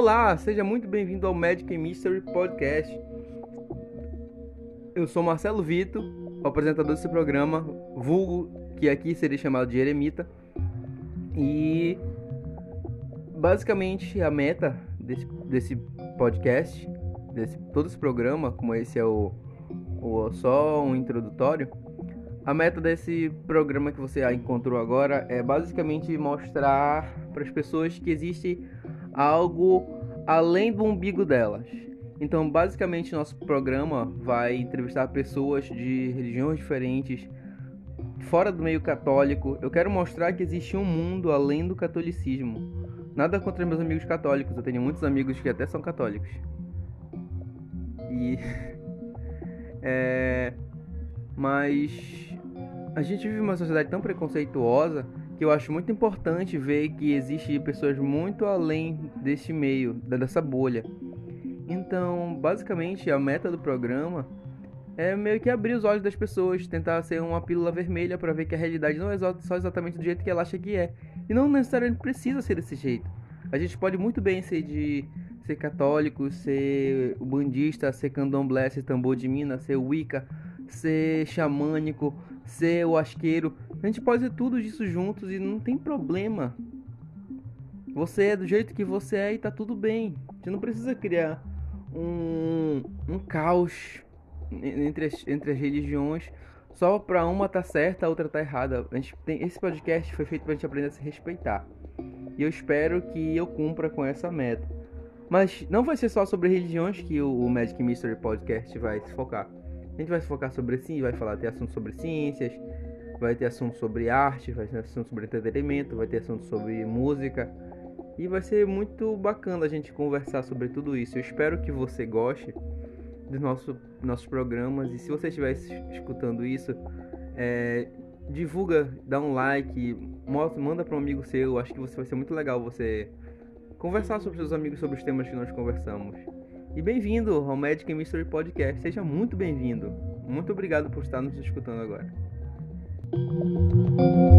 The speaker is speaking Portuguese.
Olá, seja muito bem-vindo ao Magic Mystery Podcast. Eu sou Marcelo Vito, apresentador desse programa, vulgo que aqui seria chamado de Eremita. E basicamente a meta desse, desse podcast, desse todo esse programa, como esse é o, o só um introdutório, a meta desse programa que você encontrou agora é basicamente mostrar para as pessoas que existe algo além do umbigo delas. Então, basicamente, nosso programa vai entrevistar pessoas de religiões diferentes, fora do meio católico. Eu quero mostrar que existe um mundo além do catolicismo. Nada contra meus amigos católicos, eu tenho muitos amigos que até são católicos. E. é. Mas. A gente vive uma sociedade tão preconceituosa que eu acho muito importante ver que existe pessoas muito além desse meio, dessa bolha. Então, basicamente, a meta do programa é meio que abrir os olhos das pessoas, tentar ser uma pílula vermelha para ver que a realidade não é só exatamente do jeito que ela acha que é. E não necessariamente precisa ser desse jeito. A gente pode muito bem ser de ser católico, ser bandista, ser candomblé, ser tambor de mina, ser wicca, ser xamânico, ser o asqueiro. A gente pode ser tudo isso juntos e não tem problema. Você é do jeito que você é e tá tudo bem. Você não precisa criar um, um caos entre as, entre as religiões só pra uma tá certa, a outra tá errada. A gente tem, esse podcast foi feito pra gente aprender a se respeitar. E eu espero que eu cumpra com essa meta. Mas não vai ser só sobre religiões que o, o Magic Mystery Podcast vai se focar. A gente vai se focar sobre sim, vai falar ter assuntos sobre ciências, vai ter assunto sobre arte, vai ter assunto sobre entretenimento, vai ter assunto sobre música. E vai ser muito bacana a gente conversar sobre tudo isso. Eu espero que você goste dos nosso, nossos programas. E se você estiver escutando isso, é, divulga, dá um like, manda para um amigo seu. Acho que você vai ser muito legal você conversar sobre seus amigos sobre os temas que nós conversamos. E bem-vindo ao Magic Mystery Podcast. Seja muito bem-vindo. Muito obrigado por estar nos escutando agora. Thank you.